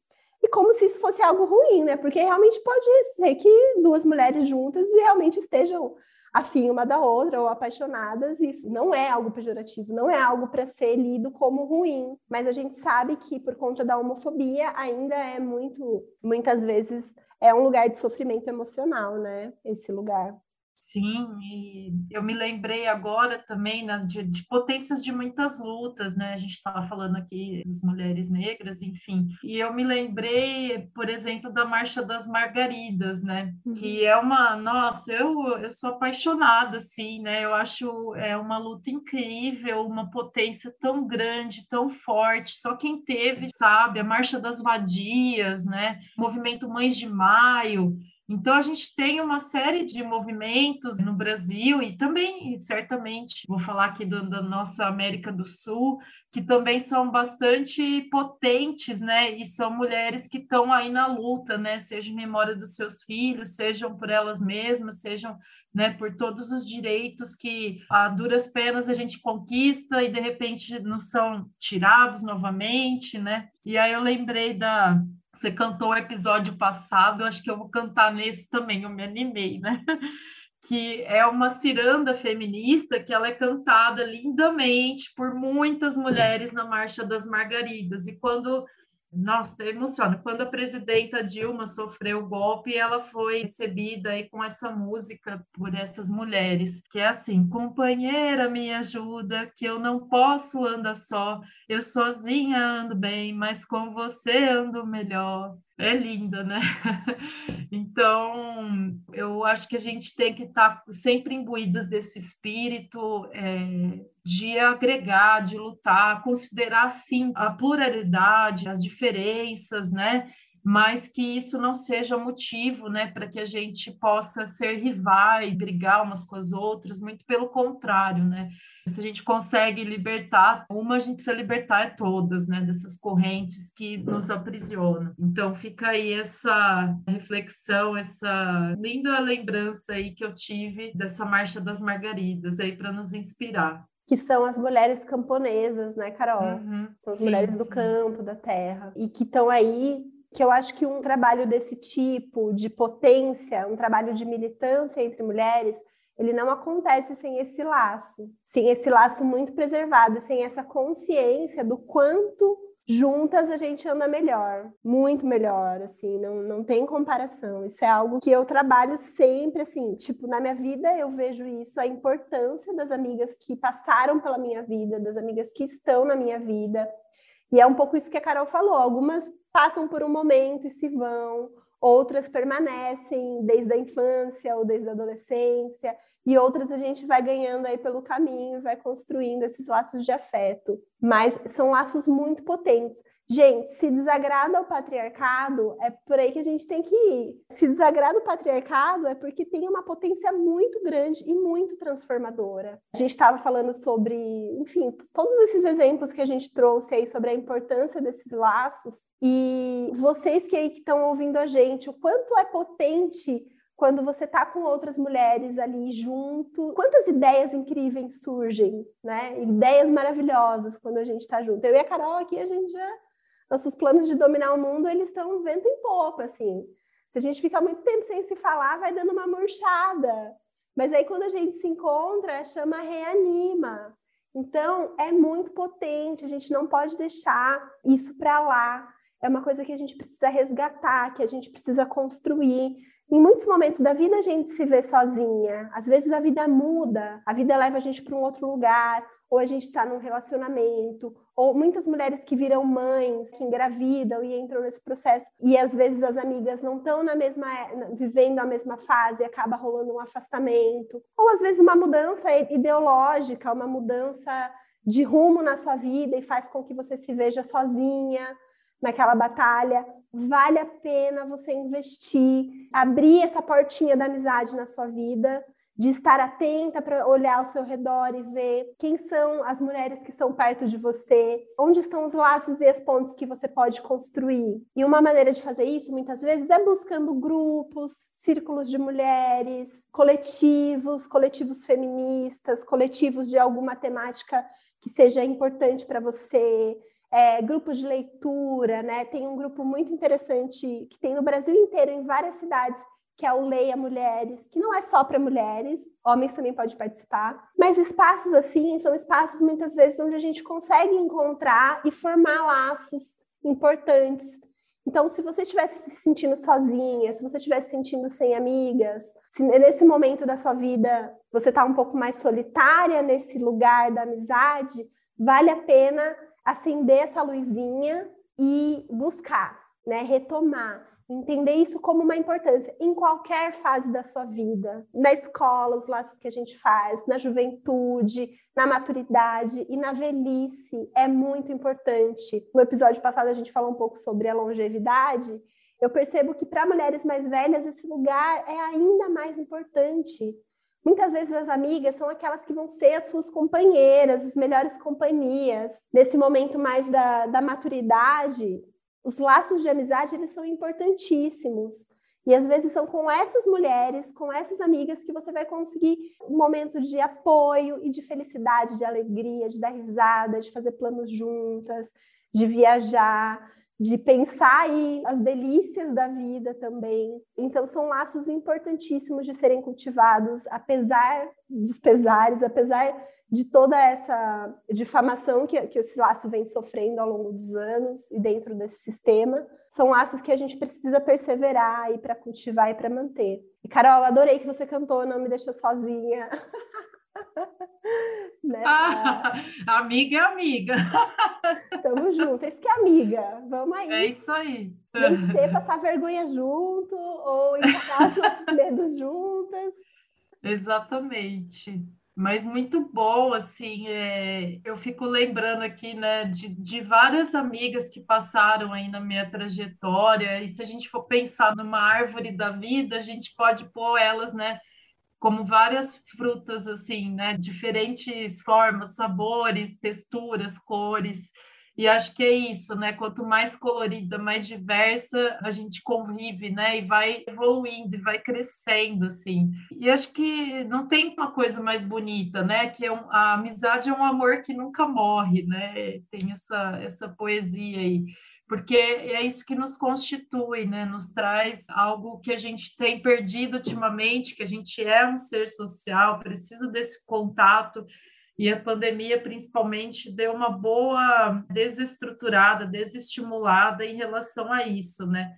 e como se isso fosse algo ruim, né? Porque realmente pode ser que duas mulheres juntas realmente estejam afim uma da outra ou apaixonadas, isso não é algo pejorativo, não é algo para ser lido como ruim, mas a gente sabe que por conta da homofobia ainda é muito, muitas vezes é um lugar de sofrimento emocional, né? Esse lugar. Sim, e eu me lembrei agora também né, de, de, potências de muitas lutas, né? A gente estava falando aqui das mulheres negras, enfim. E eu me lembrei, por exemplo, da Marcha das Margaridas, né? Uhum. Que é uma, nossa, eu, eu sou apaixonada, assim, né? Eu acho é uma luta incrível, uma potência tão grande, tão forte. Só quem teve, sabe? A Marcha das Vadias, né? O movimento Mães de Maio Então, a gente tem uma série de movimentos no Brasil e também, certamente, vou falar aqui do, da nossa América do Sul, que também são bastante potentes, né? E são mulheres que estão aí na luta, né? Seja em memória dos seus filhos, sejam por elas mesmas, sejam né, por todos os direitos que a duras penas a gente conquista e de repente nos são tirados novamente, né? E aí eu lembrei da você cantou o episódio passado, acho que eu vou cantar nesse também, eu me animei, né? [LAUGHS] Que é uma ciranda feminista que ela é cantada lindamente por muitas mulheres na Marcha das Margaridas. E quando nossa, emociona. Quando a presidenta Dilma sofreu o golpe, ela foi recebida aí com essa música por essas mulheres, que é assim: companheira, me ajuda, que eu não posso andar só. Eu sozinha ando bem, mas com você ando melhor é linda, né? [LAUGHS] Então, eu acho que a gente tem que estar tá sempre imbuídas desse espírito é, de agregar, de lutar, considerar, sim, a pluralidade, as diferenças, né? Mas que isso não seja motivo, né, para que a gente possa ser rivais, brigar umas com as outras, muito pelo contrário, né? Se a gente consegue libertar uma, a gente precisa libertar todas, né, dessas correntes que nos aprisionam. Então fica aí essa reflexão, essa linda lembrança aí que eu tive dessa Marcha das Margaridas aí para nos inspirar que são as mulheres camponesas, né, Carol? Uhum, são as sim, mulheres do sim. campo, da terra, e que estão aí. Que eu acho que um trabalho desse tipo, de potência, um trabalho de militância entre mulheres, ele não acontece sem esse laço, sem esse laço muito preservado, sem essa consciência do quanto juntas a gente anda melhor, muito melhor, assim, não, não tem comparação. Isso é algo que eu trabalho sempre, assim, tipo, na minha vida eu vejo isso, a importância das amigas que passaram pela minha vida, das amigas que estão na minha vida. E é um pouco isso que a Carol falou, algumas passam por um momento e se vão, outras permanecem desde a infância ou desde a adolescência, e outras a gente vai ganhando aí pelo caminho, vai construindo esses laços de afeto. Mas são laços muito potentes. Gente, se desagrada o patriarcado, é por aí que a gente tem que ir. Se desagrada o patriarcado, é porque tem uma potência muito grande e muito transformadora. A gente estava falando sobre, enfim, todos esses exemplos que a gente trouxe aí sobre a importância desses laços. E vocês que aí estão ouvindo a gente, o quanto é potente quando você está com outras mulheres ali junto, quantas ideias incríveis surgem, né? Ideias maravilhosas quando a gente está junto. Eu e a Carol aqui, a gente já. Nossos planos de dominar o mundo, eles estão vento em pouco, assim. Se a gente ficar muito tempo sem se falar, vai dando uma murchada. Mas aí, quando a gente se encontra, a chama reanima. Então, é muito potente, a gente não pode deixar isso para lá. É uma coisa que a gente precisa resgatar, que a gente precisa construir. Em muitos momentos da vida a gente se vê sozinha. Às vezes a vida muda, a vida leva a gente para um outro lugar, ou a gente está num relacionamento, ou muitas mulheres que viram mães, que engravidam e entram nesse processo, e às vezes as amigas não estão na mesma vivendo a mesma fase, acaba rolando um afastamento, ou às vezes uma mudança ideológica, uma mudança de rumo na sua vida e faz com que você se veja sozinha naquela batalha, vale a pena você investir, abrir essa portinha da amizade na sua vida, de estar atenta para olhar ao seu redor e ver quem são as mulheres que estão perto de você, onde estão os laços e as pontes que você pode construir. E uma maneira de fazer isso, muitas vezes, é buscando grupos, círculos de mulheres, coletivos, coletivos feministas, coletivos de alguma temática que seja importante para você, é, grupos de leitura, né? Tem um grupo muito interessante que tem no Brasil inteiro, em várias cidades, que é o Leia Mulheres, que não é só para mulheres, homens também podem participar. Mas espaços assim são espaços muitas vezes onde a gente consegue encontrar e formar laços importantes. Então, se você estiver se sentindo sozinha, se você estiver se sentindo sem amigas, se nesse momento da sua vida você está um pouco mais solitária nesse lugar da amizade, vale a pena acender essa luzinha e buscar, né? Retomar, entender isso como uma importância em qualquer fase da sua vida, na escola, os laços que a gente faz, na juventude, na maturidade e na velhice, é muito importante. No episódio passado a gente falou um pouco sobre a longevidade. eu percebo que para mulheres mais velhas esse lugar é ainda mais importante. Muitas vezes as amigas são aquelas que vão ser as suas companheiras, as melhores companhias. Nesse momento mais da, da maturidade, os laços de amizade eles são importantíssimos. E às vezes são com essas mulheres, com essas amigas, que você vai conseguir um momento de apoio e de felicidade, de alegria, de dar risada, de fazer planos juntas, de viajar de pensar aí as delícias da vida também. Então, são laços importantíssimos de serem cultivados, apesar dos pesares, apesar de toda essa difamação que, que esse laço vem sofrendo ao longo dos anos e dentro desse sistema. São laços que a gente precisa perseverar aí para cultivar e para manter. E, Carol, adorei que você cantou Não Me Deixa Sozinha. [LAUGHS] Nessa... Ah, [LAUGHS] amiga é amiga. [LAUGHS] Tamo junto. Isso que é amiga. Vamos aí. É isso aí. Vencer, [LAUGHS] passar vergonha junto, ou encarar os nossos medos juntas. Exatamente. Mas muito bom, assim, é... eu fico lembrando aqui, né, de, de várias amigas que passaram aí na minha trajetória, e se a gente for pensar numa árvore da vida, a gente pode pôr elas, né, como várias frutas, assim, né? Diferentes formas, sabores, texturas, cores. E acho que é isso, né? Quanto mais colorida, mais diversa a gente convive, né? E vai evoluindo, e vai crescendo, assim. E acho que não tem uma coisa mais bonita, né? Que é um, a amizade é um amor que nunca morre, né? Tem essa, essa poesia aí porque é isso que nos constitui, né? Nos traz algo que a gente tem perdido ultimamente, que a gente é um ser social, precisa desse contato. E a pandemia, principalmente, deu uma boa desestruturada, desestimulada em relação a isso, né?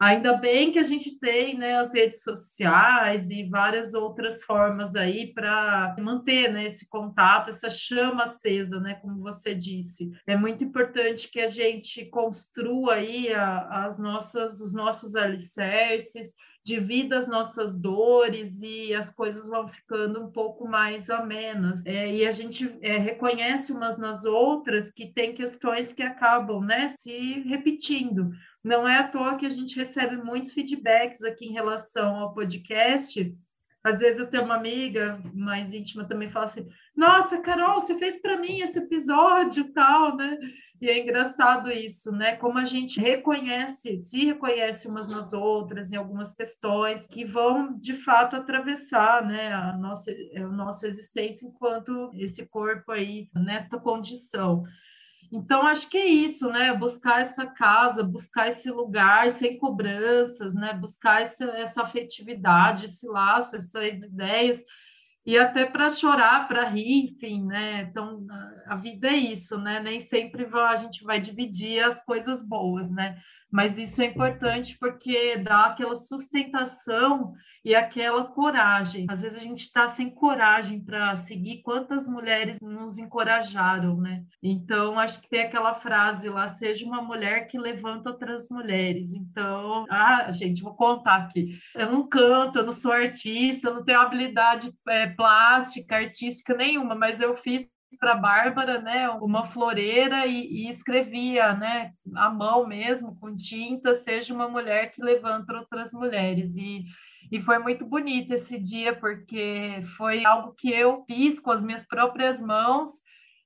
Ainda bem que a gente tem né, as redes sociais e várias outras formas aí para manter né, esse contato, essa chama acesa, né, como você disse. É muito importante que a gente construa aí a, as nossas, os nossos alicerces, divida as nossas dores e as coisas vão ficando um pouco mais amenas. É, e a gente é, reconhece umas nas outras que tem questões que acabam né, se repetindo. Não é à toa que a gente recebe muitos feedbacks aqui em relação ao podcast. Às vezes eu tenho uma amiga mais íntima também fala assim: "Nossa, Carol, você fez para mim esse episódio, tal, né?" E é engraçado isso, né? Como a gente reconhece, se reconhece umas nas outras em algumas questões que vão de fato atravessar, né, a nossa a nossa existência enquanto esse corpo aí nesta condição. Então, acho que é isso, né? Buscar essa casa, buscar esse lugar sem cobranças, né? Buscar essa, essa afetividade, esse laço, essas ideias, e até para chorar, para rir, enfim, né? Então, a vida é isso, né? Nem sempre a gente vai dividir as coisas boas, né? Mas isso é importante porque dá aquela sustentação e aquela coragem. Às vezes a gente está sem coragem para seguir quantas mulheres nos encorajaram, né? Então, acho que tem aquela frase lá: seja uma mulher que levanta outras mulheres. Então, ah, gente, vou contar aqui. Eu não canto, eu não sou artista, eu não tenho habilidade é, plástica, artística nenhuma, mas eu fiz para Bárbara, né, uma floreira e, e, escrevia, né, à mão mesmo, com tinta, seja uma mulher que levanta outras mulheres. E e foi muito bonito esse dia, porque foi algo que eu fiz com as minhas próprias mãos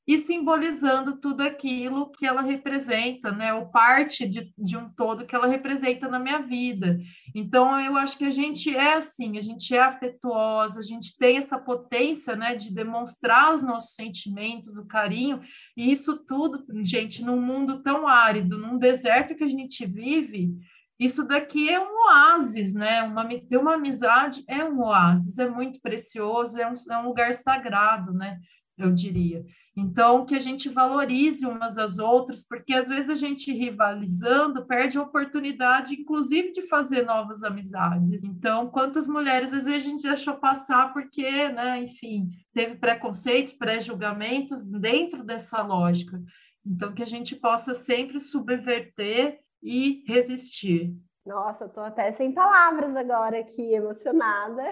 e simbolizando tudo aquilo que ela representa, né? Ou parte de, de um todo que ela representa na minha vida. Então, eu acho que a gente é assim, a gente é afetuosa, a gente tem essa potência, né, de demonstrar os nossos sentimentos, o carinho, e isso tudo, gente, num mundo tão árido, num deserto que a gente vive, isso daqui é um oásis, né? Uma, ter uma amizade é um oásis, é muito precioso, é um, é um lugar sagrado, né? Eu diria. Então, que a gente valorize umas às outras, porque às vezes a gente rivalizando perde a oportunidade, inclusive, de fazer novas amizades. Então, quantas mulheres às vezes a gente deixou passar porque, né, enfim, teve preconceitos, pré-julgamentos dentro dessa lógica. Então, que a gente possa sempre subverter e resistir. Nossa, estou até sem palavras agora aqui, emocionada.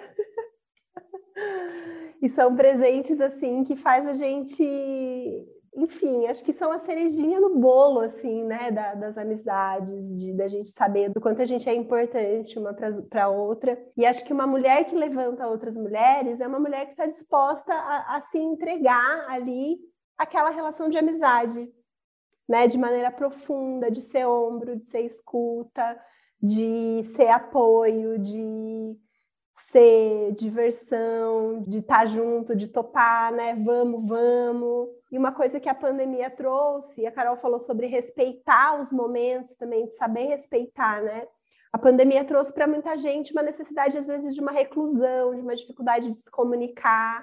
[LAUGHS] e são presentes assim que faz a gente enfim, acho que são a cerejinha no bolo, assim, né, da, das amizades, de da gente saber do quanto a gente é importante uma para outra. E acho que uma mulher que levanta outras mulheres é uma mulher que está disposta a, a se entregar ali aquela relação de amizade, né, de maneira profunda, de ser ombro, de ser escuta, de ser apoio, de ser diversão, de estar tá junto, de topar, né? Vamos, vamos. E uma coisa que a pandemia trouxe, a Carol falou sobre respeitar os momentos também, de saber respeitar, né? A pandemia trouxe para muita gente uma necessidade, às vezes, de uma reclusão, de uma dificuldade de se comunicar.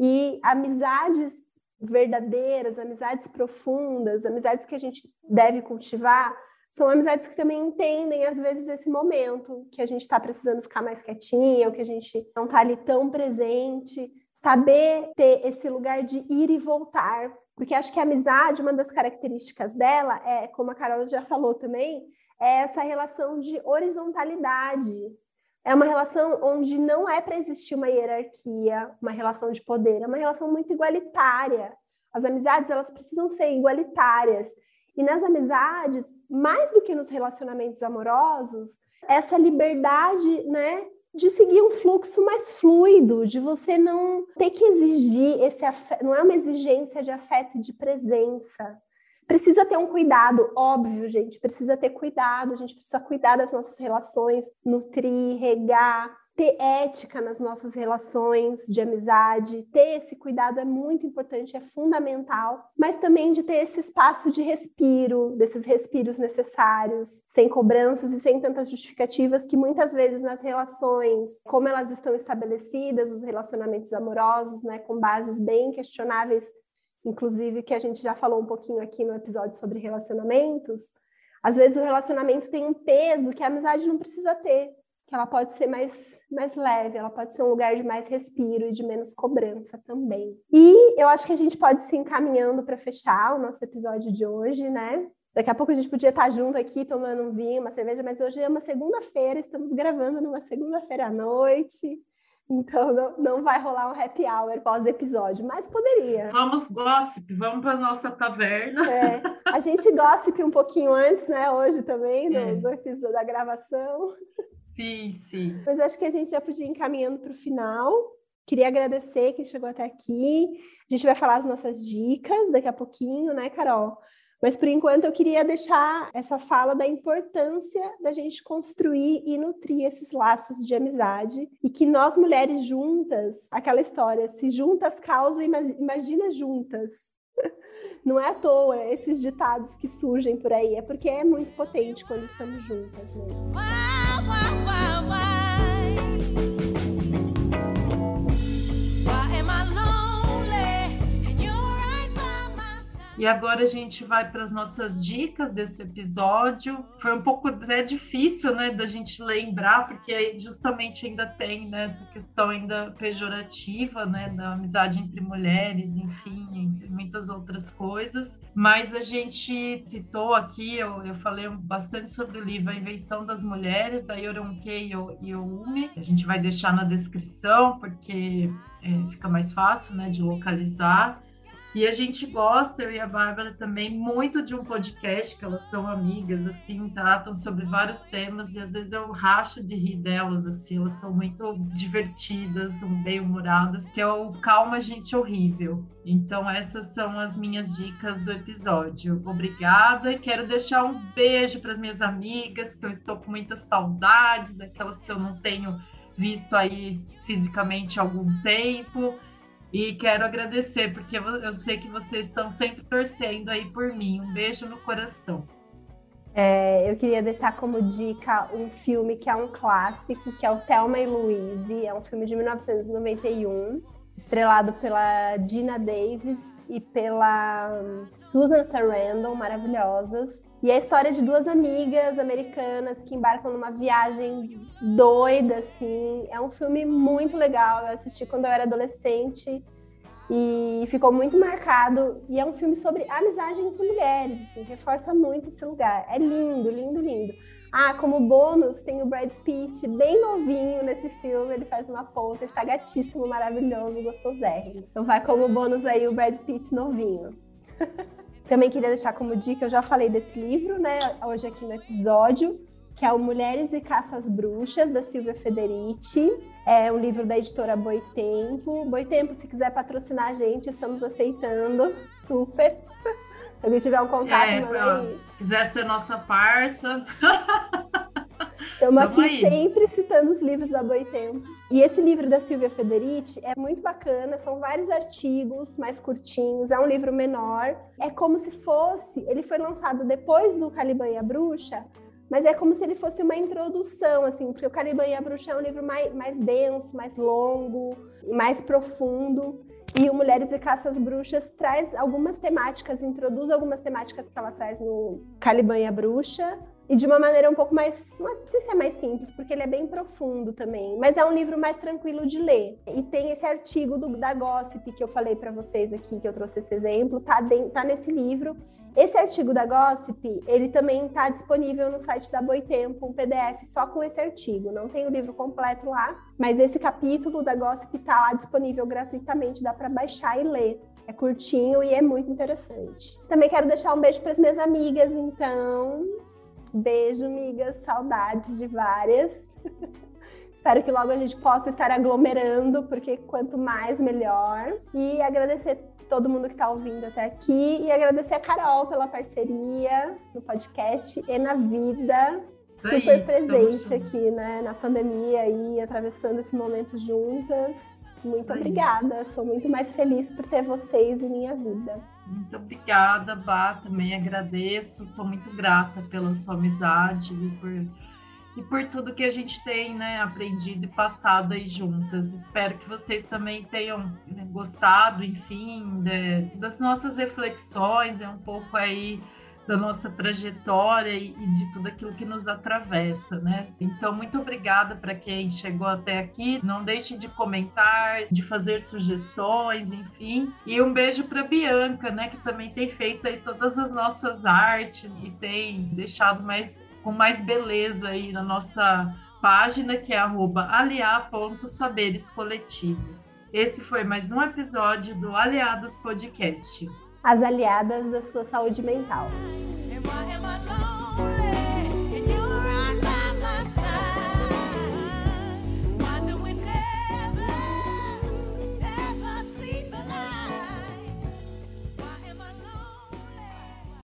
E amizades verdadeiras, amizades profundas, amizades que a gente deve cultivar, são amizades que também entendem, às vezes, esse momento que a gente está precisando ficar mais quietinha, ou que a gente não está ali tão presente. Saber ter esse lugar de ir e voltar. Porque acho que a amizade, uma das características dela é, como a Carol já falou também, é essa relação de horizontalidade. É uma relação onde não é para existir uma hierarquia, uma relação de poder, é uma relação muito igualitária. As amizades, elas precisam ser igualitárias. E nas amizades, mais do que nos relacionamentos amorosos, essa liberdade, né, de seguir um fluxo mais fluido, de você não ter que exigir esse afeto, não é uma exigência de afeto de presença. Precisa ter um cuidado, óbvio, gente, precisa ter cuidado, a gente precisa cuidar das nossas relações, nutrir, regar, ter ética nas nossas relações de amizade, ter esse cuidado é muito importante, é fundamental, mas também de ter esse espaço de respiro, desses respiros necessários, sem cobranças e sem tantas justificativas que muitas vezes nas relações, como elas estão estabelecidas, os relacionamentos amorosos, né, com bases bem questionáveis, inclusive que a gente já falou um pouquinho aqui no episódio sobre relacionamentos, às vezes o relacionamento tem um peso que a amizade não precisa ter, que ela pode ser mais mais leve, ela pode ser um lugar de mais respiro e de menos cobrança também. E eu acho que a gente pode se encaminhando para fechar o nosso episódio de hoje, né? Daqui a pouco a gente podia estar junto aqui tomando um vinho, uma cerveja, mas hoje é uma segunda-feira, estamos gravando numa segunda-feira à noite. Então não, não vai rolar um happy hour pós-episódio, mas poderia. Vamos gossip, vamos para nossa taverna. É, a gente gossip um pouquinho antes, né? Hoje também, do, é. do da gravação. Sim, sim. Mas acho que a gente já podia ir encaminhando para o final. Queria agradecer quem chegou até aqui. A gente vai falar as nossas dicas daqui a pouquinho, né, Carol? Mas por enquanto eu queria deixar essa fala da importância da gente construir e nutrir esses laços de amizade e que nós mulheres juntas, aquela história, se juntas causam, imagina juntas. [LAUGHS] Não é à toa esses ditados que surgem por aí, é porque é muito potente quando estamos juntas mesmo. why, why, why. E agora a gente vai para as nossas dicas desse episódio. Foi um pouco até difícil, né, da gente lembrar, porque justamente ainda tem né, essa questão ainda pejorativa, né, da amizade entre mulheres, enfim, entre muitas outras coisas. Mas a gente citou aqui, eu, eu falei bastante sobre o livro A Invenção das Mulheres, da Yoronke Youmi. A gente vai deixar na descrição, porque é, fica mais fácil, né, de localizar. E a gente gosta, eu e a Bárbara também, muito de um podcast, que elas são amigas, assim, tratam sobre vários temas, e às vezes eu racho de rir delas, assim, elas são muito divertidas, bem-humoradas, que é o Calma Gente Horrível. Então, essas são as minhas dicas do episódio. Obrigada e quero deixar um beijo para as minhas amigas, que eu estou com muitas saudades, daquelas que eu não tenho visto aí fisicamente há algum tempo. E quero agradecer, porque eu sei que vocês estão sempre torcendo aí por mim. Um beijo no coração. É, eu queria deixar como dica um filme que é um clássico, que é o Thelma e Louise. É um filme de 1991, estrelado pela Gina Davis e pela hum, Susan Sarandon, maravilhosas. E é a história de duas amigas americanas que embarcam numa viagem doida, assim. É um filme muito legal. Eu assisti quando eu era adolescente e ficou muito marcado. E é um filme sobre amizade entre mulheres, assim, reforça muito esse lugar. É lindo, lindo, lindo. Ah, como bônus, tem o Brad Pitt bem novinho nesse filme. Ele faz uma ponta, está gatíssimo, maravilhoso, gostosérrimo. Então vai como bônus aí o Brad Pitt novinho. [LAUGHS] Também queria deixar como dica, eu já falei desse livro, né, hoje aqui no episódio, que é o Mulheres e Caças Bruxas, da Silvia Federici. É um livro da editora Boitempo. Boitempo, se quiser patrocinar a gente, estamos aceitando. Super. Se alguém tiver um contato, é, Se quiser ser nossa parça. [LAUGHS] Estamos aqui aí. sempre citando os livros da Boitempo. E esse livro da Silvia Federici é muito bacana, são vários artigos mais curtinhos, é um livro menor. É como se fosse, ele foi lançado depois do Caliban e a Bruxa, mas é como se ele fosse uma introdução, assim, porque o Caliban e a Bruxa é um livro mais, mais denso, mais longo, mais profundo. E o Mulheres e Caças Bruxas traz algumas temáticas, introduz algumas temáticas que ela traz no Caliban e a Bruxa, e de uma maneira um pouco mais, não sei se é mais simples, porque ele é bem profundo também, mas é um livro mais tranquilo de ler. E tem esse artigo do, da Gossip que eu falei para vocês aqui, que eu trouxe esse exemplo, tá, de, tá nesse livro. Esse artigo da Gossip, ele também está disponível no site da Boitempo, um PDF só com esse artigo. Não tem o livro completo lá, mas esse capítulo da Gossip está lá disponível gratuitamente, dá para baixar e ler. É curtinho e é muito interessante. Também quero deixar um beijo para as minhas amigas, então. Beijo, amigas, saudades de várias. [LAUGHS] Espero que logo a gente possa estar aglomerando, porque quanto mais, melhor. E agradecer todo mundo que está ouvindo até aqui e agradecer a Carol pela parceria no podcast e na vida. Isso Super aí, presente aqui, né? Na pandemia e atravessando esse momento juntas. Muito Aí. obrigada. Sou muito mais feliz por ter vocês em minha vida. Muito obrigada, Bá. Também agradeço. Sou muito grata pela sua amizade e por, e por tudo que a gente tem né, aprendido e passado aí juntas. Espero que vocês também tenham né, gostado, enfim, de, das nossas reflexões. É um pouco aí da nossa trajetória e, e, de tudo aquilo que nos atravessa, né? Então, muito obrigada para quem chegou até aqui. Não deixe de comentar, de fazer sugestões, enfim. E um beijo para Bianca, né, que também tem feito aí todas as nossas artes e tem deixado mais com mais beleza aí na nossa página que é @aliar.saberescoletivos. Esse foi mais um episódio do Aliados Podcast as aliadas da sua saúde mental.